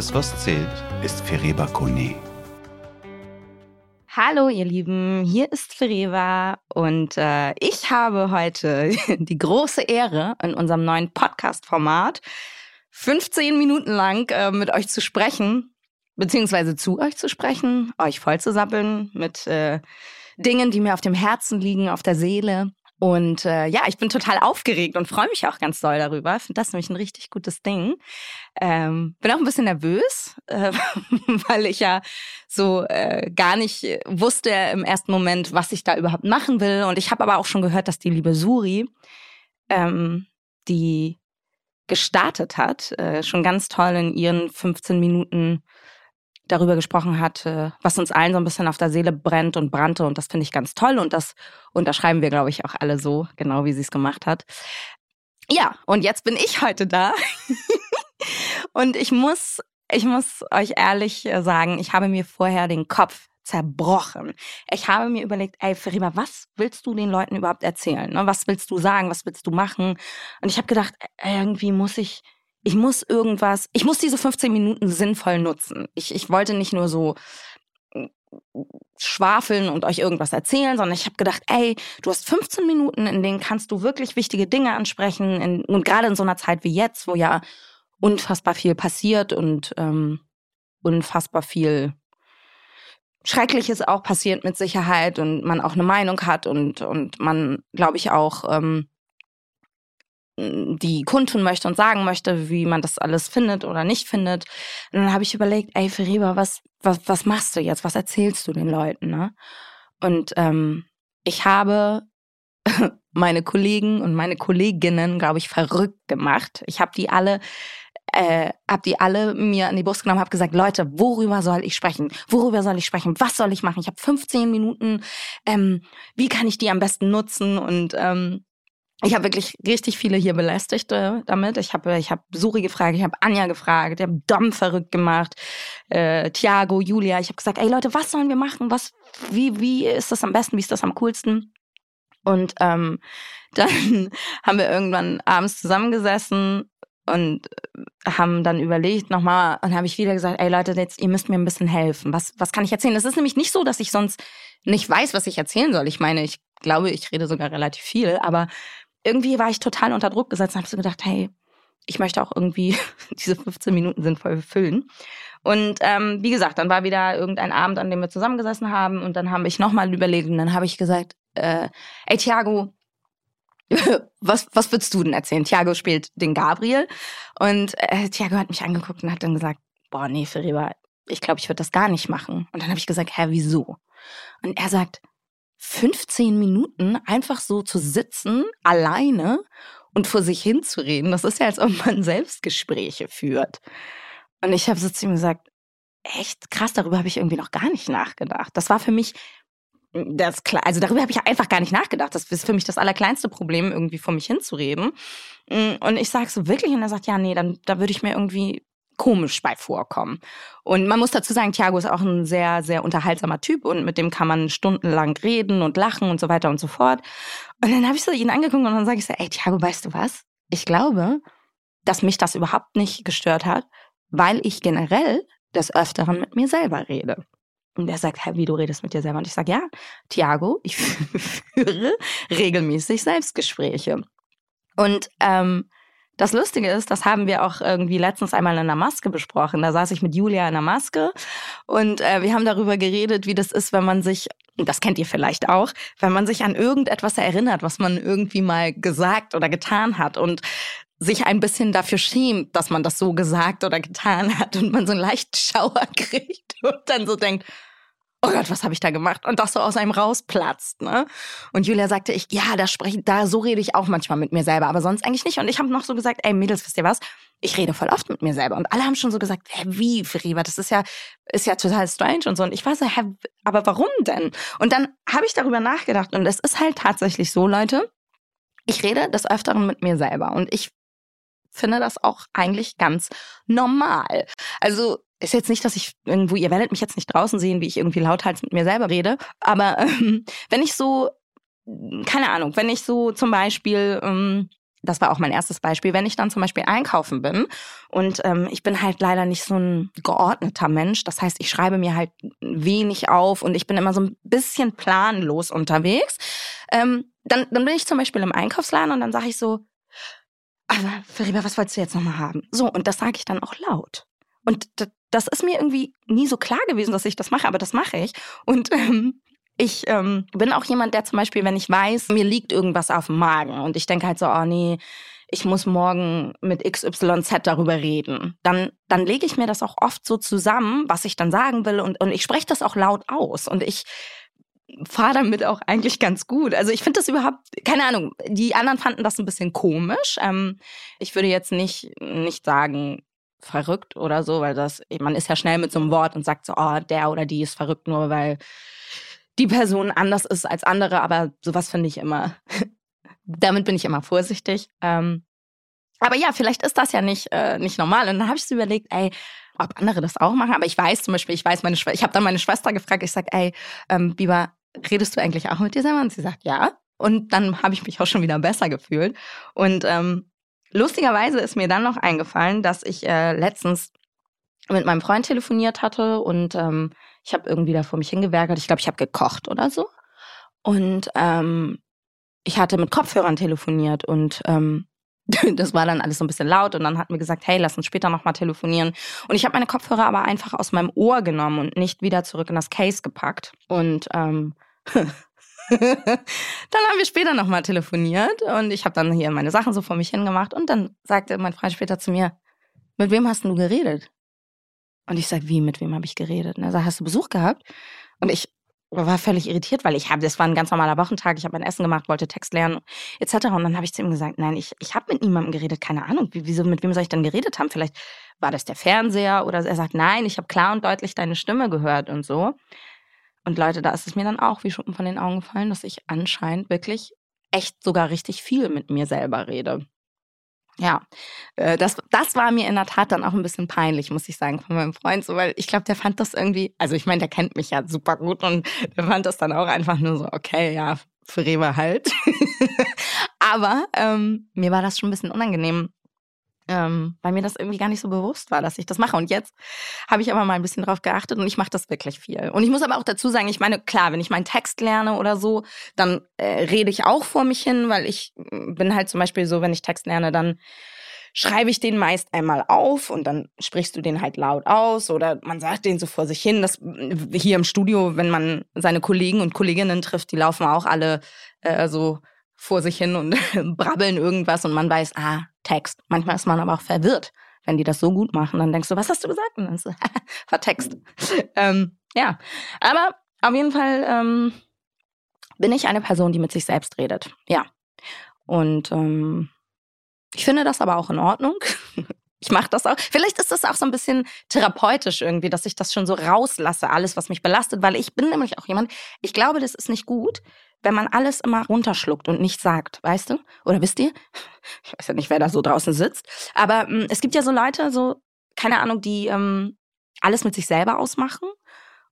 alles, was zählt, ist Fereba Kone. Hallo ihr Lieben, hier ist Fereva und äh, ich habe heute die große Ehre, in unserem neuen Podcast-Format 15 Minuten lang äh, mit euch zu sprechen, beziehungsweise zu euch zu sprechen, euch voll zu sappeln mit äh, Dingen, die mir auf dem Herzen liegen, auf der Seele. Und äh, ja, ich bin total aufgeregt und freue mich auch ganz doll darüber. Finde das nämlich ein richtig gutes Ding. Ähm, bin auch ein bisschen nervös, äh, weil ich ja so äh, gar nicht wusste im ersten Moment, was ich da überhaupt machen will. Und ich habe aber auch schon gehört, dass die liebe Suri, ähm, die gestartet hat, äh, schon ganz toll in ihren 15 Minuten darüber gesprochen hat, was uns allen so ein bisschen auf der Seele brennt und brannte. Und das finde ich ganz toll. Und das unterschreiben wir, glaube ich, auch alle so, genau wie sie es gemacht hat. Ja, und jetzt bin ich heute da. und ich muss, ich muss euch ehrlich sagen, ich habe mir vorher den Kopf zerbrochen. Ich habe mir überlegt, ey, Ferima, was willst du den Leuten überhaupt erzählen? Ne? Was willst du sagen? Was willst du machen? Und ich habe gedacht, irgendwie muss ich ich muss irgendwas, ich muss diese 15 Minuten sinnvoll nutzen. Ich, ich wollte nicht nur so mm, schwafeln und euch irgendwas erzählen, sondern ich habe gedacht, ey, du hast 15 Minuten, in denen kannst du wirklich wichtige Dinge ansprechen. In, und gerade in so einer Zeit wie jetzt, wo ja unfassbar viel passiert und ähm, unfassbar viel Schreckliches auch passiert mit Sicherheit und man auch eine Meinung hat und, und man, glaube ich, auch ähm, die kundtun möchte und sagen möchte, wie man das alles findet oder nicht findet. Und dann habe ich überlegt, ey, Feriba, was, was, was machst du jetzt? Was erzählst du den Leuten? Ne? Und ähm, ich habe meine Kollegen und meine Kolleginnen, glaube ich, verrückt gemacht. Ich habe die alle äh, habe die alle mir in die Brust genommen, habe gesagt, Leute, worüber soll ich sprechen? Worüber soll ich sprechen? Was soll ich machen? Ich habe 15 Minuten. Ähm, wie kann ich die am besten nutzen? Und ähm, ich habe wirklich richtig viele hier belästigt äh, damit. Ich habe ich hab Suri gefragt, ich habe Anja gefragt, ich habe Dom verrückt gemacht, äh, Thiago, Julia. Ich habe gesagt, ey Leute, was sollen wir machen? Was, wie, wie ist das am besten? Wie ist das am coolsten? Und ähm, dann haben wir irgendwann abends zusammengesessen und haben dann überlegt nochmal und habe ich wieder gesagt, ey Leute, jetzt ihr müsst mir ein bisschen helfen. Was, was kann ich erzählen? Es ist nämlich nicht so, dass ich sonst nicht weiß, was ich erzählen soll. Ich meine, ich glaube, ich rede sogar relativ viel, aber irgendwie war ich total unter Druck gesetzt und habe so gedacht, hey, ich möchte auch irgendwie diese 15 Minuten sinnvoll füllen. Und ähm, wie gesagt, dann war wieder irgendein Abend, an dem wir zusammengesessen haben und dann habe ich nochmal überlegt und dann habe ich gesagt, äh, ey Thiago, was, was würdest du denn erzählen? Thiago spielt den Gabriel und äh, Thiago hat mich angeguckt und hat dann gesagt, boah, nee, Feriba, ich glaube, ich würde das gar nicht machen. Und dann habe ich gesagt, hä, wieso? Und er sagt, 15 Minuten einfach so zu sitzen, alleine und vor sich hinzureden, das ist ja, als ob man Selbstgespräche führt. Und ich habe so zu ihm gesagt, echt krass, darüber habe ich irgendwie noch gar nicht nachgedacht. Das war für mich das also darüber habe ich einfach gar nicht nachgedacht. Das ist für mich das allerkleinste Problem, irgendwie vor mich hinzureden. Und ich sage so wirklich, und er sagt, ja, nee, dann da würde ich mir irgendwie komisch bei vorkommen. Und man muss dazu sagen, Thiago ist auch ein sehr, sehr unterhaltsamer Typ und mit dem kann man stundenlang reden und lachen und so weiter und so fort. Und dann habe ich so ihn angeguckt und dann sage ich so, ey Thiago, weißt du was? Ich glaube, dass mich das überhaupt nicht gestört hat, weil ich generell des Öfteren mit mir selber rede. Und er sagt, hey, wie du redest mit dir selber. Und ich sage, ja, Thiago, ich führe regelmäßig Selbstgespräche. Und ähm, das Lustige ist, das haben wir auch irgendwie letztens einmal in der Maske besprochen. Da saß ich mit Julia in der Maske und äh, wir haben darüber geredet, wie das ist, wenn man sich, das kennt ihr vielleicht auch, wenn man sich an irgendetwas erinnert, was man irgendwie mal gesagt oder getan hat und sich ein bisschen dafür schämt, dass man das so gesagt oder getan hat und man so einen leichten Schauer kriegt und dann so denkt, oh Gott, was habe ich da gemacht? Und das so aus einem rausplatzt. Ne? Und Julia sagte, ich, ja, da spreche, da so rede ich auch manchmal mit mir selber, aber sonst eigentlich nicht. Und ich habe noch so gesagt, ey Mädels, wisst ihr was? Ich rede voll oft mit mir selber. Und alle haben schon so gesagt, hä, wie, Feriba, das ist ja, ist ja total strange und so. Und ich war so, hä, aber warum denn? Und dann habe ich darüber nachgedacht. Und es ist halt tatsächlich so, Leute, ich rede des Öfteren mit mir selber. Und ich finde das auch eigentlich ganz normal. Also ist jetzt nicht, dass ich irgendwo, ihr werdet mich jetzt nicht draußen sehen, wie ich irgendwie lauthals mit mir selber rede, aber ähm, wenn ich so, keine Ahnung, wenn ich so zum Beispiel ähm, das war auch mein erstes Beispiel, wenn ich dann zum Beispiel einkaufen bin und ähm, ich bin halt leider nicht so ein geordneter Mensch. Das heißt, ich schreibe mir halt wenig auf und ich bin immer so ein bisschen planlos unterwegs. Ähm, dann, dann bin ich zum Beispiel im Einkaufsladen und dann sage ich so, aber Feriba, was wolltest du jetzt nochmal haben? So, und das sage ich dann auch laut. Und das ist mir irgendwie nie so klar gewesen, dass ich das mache, aber das mache ich. Und ähm, ich ähm, bin auch jemand, der zum Beispiel, wenn ich weiß, mir liegt irgendwas auf dem Magen und ich denke halt so, oh nee, ich muss morgen mit XYZ darüber reden, dann, dann lege ich mir das auch oft so zusammen, was ich dann sagen will und, und ich spreche das auch laut aus und ich fahre damit auch eigentlich ganz gut. Also ich finde das überhaupt, keine Ahnung, die anderen fanden das ein bisschen komisch. Ähm, ich würde jetzt nicht, nicht sagen, verrückt oder so, weil das, man ist ja schnell mit so einem Wort und sagt so, oh, der oder die ist verrückt, nur weil die Person anders ist als andere, aber sowas finde ich immer, damit bin ich immer vorsichtig. Ähm, aber ja, vielleicht ist das ja nicht, äh, nicht normal. Und dann habe ich so überlegt, ey, ob andere das auch machen. Aber ich weiß zum Beispiel, ich weiß meine Schwester, ich habe dann meine Schwester gefragt, ich sage, ey, ähm, Biber, redest du eigentlich auch mit dir selber? Und sie sagt, ja. Und dann habe ich mich auch schon wieder besser gefühlt. Und ähm, lustigerweise ist mir dann noch eingefallen, dass ich äh, letztens mit meinem Freund telefoniert hatte und ähm, ich habe irgendwie da vor mich hingewerkelt. Ich glaube, ich habe gekocht oder so. Und ähm, ich hatte mit Kopfhörern telefoniert und ähm, das war dann alles so ein bisschen laut und dann hat mir gesagt, hey, lass uns später nochmal telefonieren. Und ich habe meine Kopfhörer aber einfach aus meinem Ohr genommen und nicht wieder zurück in das Case gepackt. Und ähm, dann haben wir später nochmal telefoniert und ich habe dann hier meine Sachen so vor mich hingemacht und dann sagte mein Freund später zu mir, mit wem hast du geredet? Und ich sage, wie, mit wem habe ich geredet? Und er sagt, hast du Besuch gehabt? Und ich war völlig irritiert, weil ich habe, das war ein ganz normaler Wochentag, ich habe mein Essen gemacht, wollte Text lernen, etc. Und dann habe ich zu ihm gesagt, nein, ich, ich habe mit niemandem geredet, keine Ahnung, wieso, mit wem soll ich denn geredet haben? Vielleicht war das der Fernseher oder er sagt, nein, ich habe klar und deutlich deine Stimme gehört und so. Und Leute, da ist es mir dann auch wie Schuppen von den Augen gefallen, dass ich anscheinend wirklich echt sogar richtig viel mit mir selber rede. Ja, äh, das, das war mir in der Tat dann auch ein bisschen peinlich, muss ich sagen, von meinem Freund, so, weil ich glaube, der fand das irgendwie, also ich meine, der kennt mich ja super gut und der fand das dann auch einfach nur so, okay, ja, für Rewe halt. Aber ähm, mir war das schon ein bisschen unangenehm, ähm, weil mir das irgendwie gar nicht so bewusst war, dass ich das mache. Und jetzt habe ich aber mal ein bisschen drauf geachtet und ich mache das wirklich viel. Und ich muss aber auch dazu sagen, ich meine, klar, wenn ich meinen Text lerne oder so, dann äh, rede ich auch vor mich hin, weil ich mm, bin halt zum Beispiel so, wenn ich Text lerne, dann schreibe ich den meist einmal auf und dann sprichst du den halt laut aus oder man sagt den so vor sich hin. Das mm, hier im Studio, wenn man seine Kollegen und Kolleginnen trifft, die laufen auch alle äh, so vor sich hin und brabbeln irgendwas und man weiß, ah, Text. Manchmal ist man aber auch verwirrt, wenn die das so gut machen. Dann denkst du, was hast du gesagt? Und dann so, war Text. ähm, ja, aber auf jeden Fall ähm, bin ich eine Person, die mit sich selbst redet. Ja. Und ähm, ich finde das aber auch in Ordnung. Ich mache das auch. Vielleicht ist das auch so ein bisschen therapeutisch irgendwie, dass ich das schon so rauslasse, alles, was mich belastet, weil ich bin nämlich auch jemand, ich glaube, das ist nicht gut, wenn man alles immer runterschluckt und nicht sagt, weißt du? Oder wisst ihr? Ich weiß ja nicht, wer da so draußen sitzt. Aber ähm, es gibt ja so Leute, so, keine Ahnung, die ähm, alles mit sich selber ausmachen.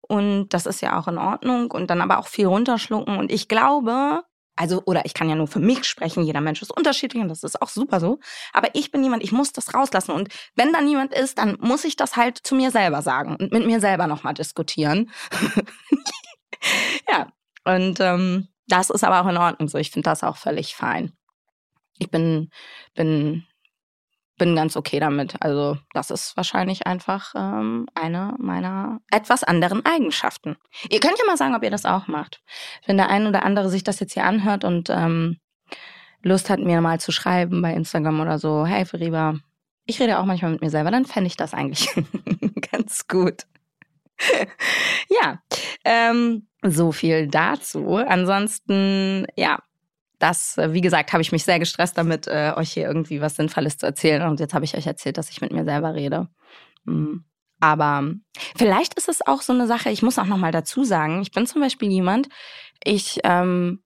Und das ist ja auch in Ordnung. Und dann aber auch viel runterschlucken. Und ich glaube, also, oder ich kann ja nur für mich sprechen, jeder Mensch ist unterschiedlich und das ist auch super so. Aber ich bin jemand, ich muss das rauslassen. Und wenn da niemand ist, dann muss ich das halt zu mir selber sagen und mit mir selber nochmal diskutieren. ja, und ähm, das ist aber auch in Ordnung so. Ich finde das auch völlig fein. Ich bin, bin, bin ganz okay damit. Also, das ist wahrscheinlich einfach ähm, eine meiner etwas anderen Eigenschaften. Ihr könnt ja mal sagen, ob ihr das auch macht. Wenn der ein oder andere sich das jetzt hier anhört und ähm, Lust hat, mir mal zu schreiben bei Instagram oder so, hey Feriba, ich rede auch manchmal mit mir selber, dann fände ich das eigentlich ganz gut. ja, ähm, so viel dazu. Ansonsten, ja, das, wie gesagt, habe ich mich sehr gestresst damit, äh, euch hier irgendwie was Sinnvolles zu erzählen. Und jetzt habe ich euch erzählt, dass ich mit mir selber rede. Mhm. Aber vielleicht ist es auch so eine Sache, ich muss auch nochmal dazu sagen, ich bin zum Beispiel jemand, ich, ähm,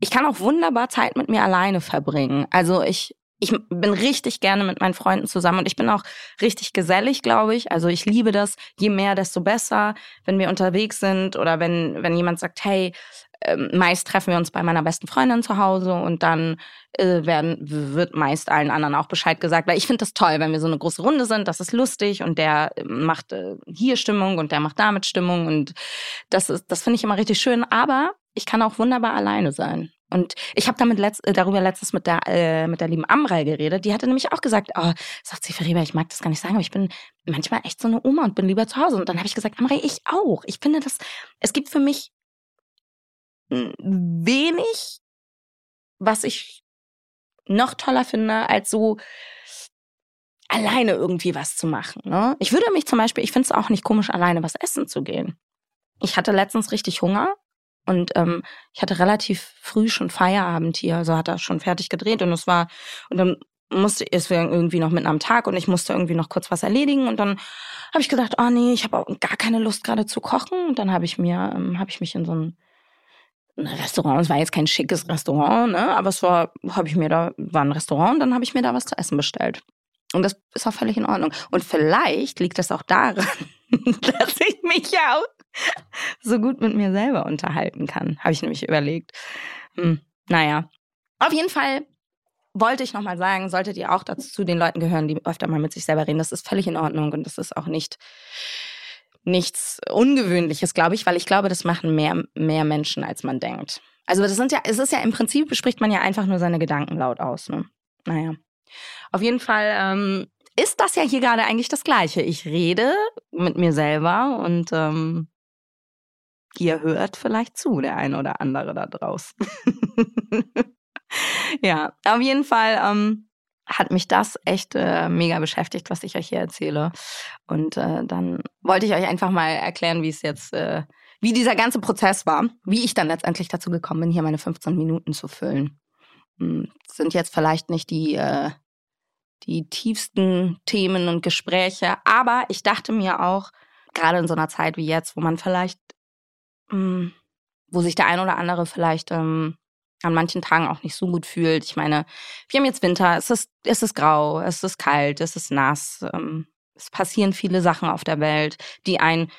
ich kann auch wunderbar Zeit mit mir alleine verbringen. Also ich ich bin richtig gerne mit meinen Freunden zusammen und ich bin auch richtig gesellig, glaube ich. Also ich liebe das. Je mehr, desto besser, wenn wir unterwegs sind oder wenn, wenn jemand sagt, hey, ähm, meist treffen wir uns bei meiner besten Freundin zu Hause und dann äh, werden, wird meist allen anderen auch Bescheid gesagt. Weil ich finde das toll, wenn wir so eine große Runde sind, das ist lustig und der äh, macht äh, hier Stimmung und der macht damit Stimmung und das ist, das finde ich immer richtig schön. Aber ich kann auch wunderbar alleine sein. Und ich habe damit letzt, äh, darüber letztens mit der, äh, mit der lieben Amrei geredet. Die hatte nämlich auch gesagt, oh, sagt sie, Feriba, ich mag das gar nicht sagen, aber ich bin manchmal echt so eine Oma und bin lieber zu Hause. Und dann habe ich gesagt, Amrei, ich auch. Ich finde das, es gibt für mich wenig, was ich noch toller finde, als so alleine irgendwie was zu machen. Ne? Ich würde mich zum Beispiel, ich finde es auch nicht komisch, alleine was essen zu gehen. Ich hatte letztens richtig Hunger und ähm, ich hatte relativ früh schon Feierabend hier, also hat er schon fertig gedreht und es war, und dann musste, es irgendwie noch mitten am Tag und ich musste irgendwie noch kurz was erledigen und dann habe ich gedacht, oh nee, ich habe auch gar keine Lust gerade zu kochen und dann habe ich mir, ähm, habe ich mich in so ein ein Restaurant, es war jetzt kein schickes Restaurant, ne? aber es war, habe ich mir da, war ein Restaurant und dann habe ich mir da was zu essen bestellt. Und das ist auch völlig in Ordnung. Und vielleicht liegt das auch daran, dass ich mich ja auch so gut mit mir selber unterhalten kann, habe ich nämlich überlegt. Hm, naja, auf jeden Fall wollte ich nochmal sagen, solltet ihr auch dazu zu den Leuten gehören, die öfter mal mit sich selber reden. Das ist völlig in Ordnung und das ist auch nicht nichts Ungewöhnliches, glaube ich, weil ich glaube, das machen mehr, mehr Menschen, als man denkt. Also das sind ja, es ist ja im Prinzip, spricht man ja einfach nur seine Gedanken laut aus. Ne? Naja. Auf jeden Fall ähm, ist das ja hier gerade eigentlich das Gleiche. Ich rede mit mir selber und ähm, ihr hört vielleicht zu, der ein oder andere da draußen. ja, auf jeden Fall ähm, hat mich das echt äh, mega beschäftigt, was ich euch hier erzähle. Und äh, dann wollte ich euch einfach mal erklären, wie es jetzt, äh, wie dieser ganze Prozess war, wie ich dann letztendlich dazu gekommen bin, hier meine 15 Minuten zu füllen. Hm, sind jetzt vielleicht nicht die, äh, die tiefsten Themen und Gespräche, aber ich dachte mir auch, gerade in so einer Zeit wie jetzt, wo man vielleicht, mh, hm, wo sich der ein oder andere vielleicht ähm, an manchen Tagen auch nicht so gut fühlt. Ich meine, wir haben jetzt Winter, es ist, es ist grau, es ist kalt, es ist nass. Ähm, es passieren viele Sachen auf der Welt, die einen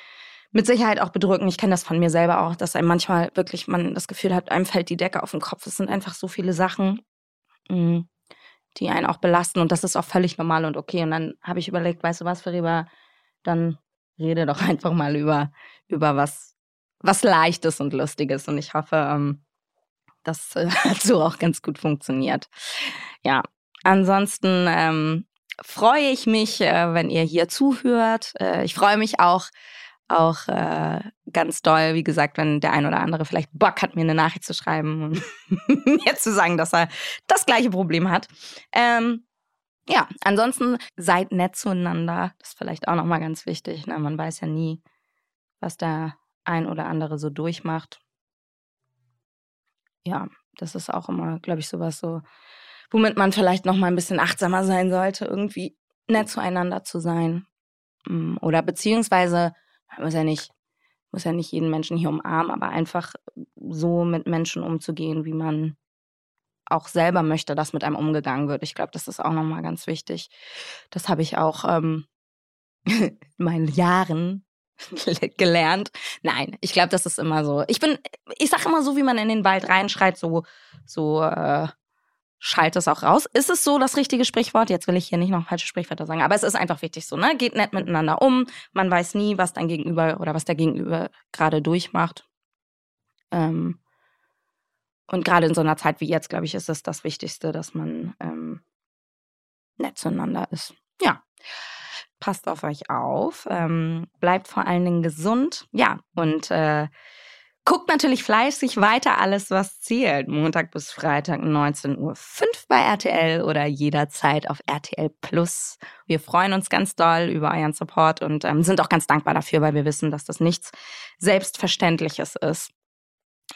mit Sicherheit auch bedrücken. Ich kenne das von mir selber auch, dass einem manchmal wirklich man das Gefühl hat, einem fällt die Decke auf den Kopf. Es sind einfach so viele Sachen, mm, die einen auch belasten und das ist auch völlig normal und okay. Und dann habe ich überlegt, weißt du was, Feriba, dann rede doch einfach mal über, über was, was Leichtes und Lustiges. Und ich hoffe, ähm, das äh, hat so auch ganz gut funktioniert. Ja, ansonsten ähm, freue ich mich, äh, wenn ihr hier zuhört. Äh, ich freue mich auch, auch äh, ganz doll, wie gesagt, wenn der ein oder andere vielleicht Bock hat, mir eine Nachricht zu schreiben und mir zu sagen, dass er das gleiche Problem hat. Ähm, ja, ansonsten seid nett zueinander. Das ist vielleicht auch nochmal ganz wichtig. Ne? Man weiß ja nie, was der ein oder andere so durchmacht ja, das ist auch immer, glaube ich, sowas so, womit man vielleicht noch mal ein bisschen achtsamer sein sollte, irgendwie nett zueinander zu sein. Mm, oder beziehungsweise, muss ja nicht, muss ja nicht jeden Menschen hier umarmen, aber einfach so mit Menschen umzugehen, wie man auch selber möchte, dass mit einem umgegangen wird. Ich glaube, das ist auch nochmal ganz wichtig. Das habe ich auch ähm, in meinen Jahren gelernt. Nein, ich glaube, das ist immer so. Ich bin, ich sage immer so, wie man in den Wald reinschreit, so, so äh, schallt es auch raus. Ist es so das richtige Sprichwort? Jetzt will ich hier nicht noch falsche Sprichwörter sagen, aber es ist einfach wichtig so, ne? Geht nett miteinander um. Man weiß nie, was dein Gegenüber oder was der Gegenüber gerade durchmacht. Ähm, und gerade in so einer Zeit wie jetzt, glaube ich, ist es das Wichtigste, dass man ähm, nett zueinander ist. Ja passt auf euch auf, ähm, bleibt vor allen Dingen gesund, ja, und äh, guckt natürlich fleißig weiter alles, was zählt. Montag bis Freitag 19.05 Uhr bei RTL oder jederzeit auf RTL Plus. Wir freuen uns ganz doll über euren Support und ähm, sind auch ganz dankbar dafür, weil wir wissen, dass das nichts Selbstverständliches ist.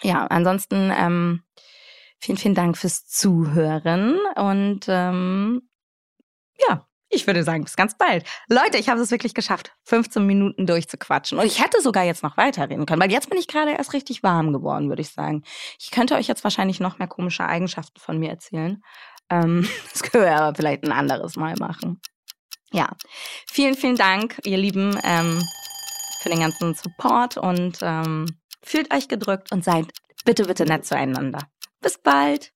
Ja, ansonsten ähm, vielen, vielen Dank fürs Zuhören und ähm, ja, ich würde sagen, bis ganz bald. Leute, ich habe es wirklich geschafft, 15 Minuten durchzuquatschen. Und ich hätte sogar jetzt noch weiterreden können, weil jetzt bin ich gerade erst richtig warm geworden, würde ich sagen. Ich könnte euch jetzt wahrscheinlich noch mehr komische Eigenschaften von mir erzählen. Ähm, das können wir aber vielleicht ein anderes Mal machen. Ja, vielen, vielen Dank, ihr Lieben, ähm, für den ganzen Support und ähm, fühlt euch gedrückt und seid bitte, bitte nett zueinander. Bis bald.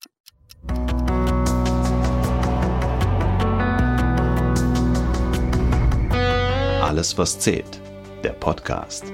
Alles, was zählt. Der Podcast.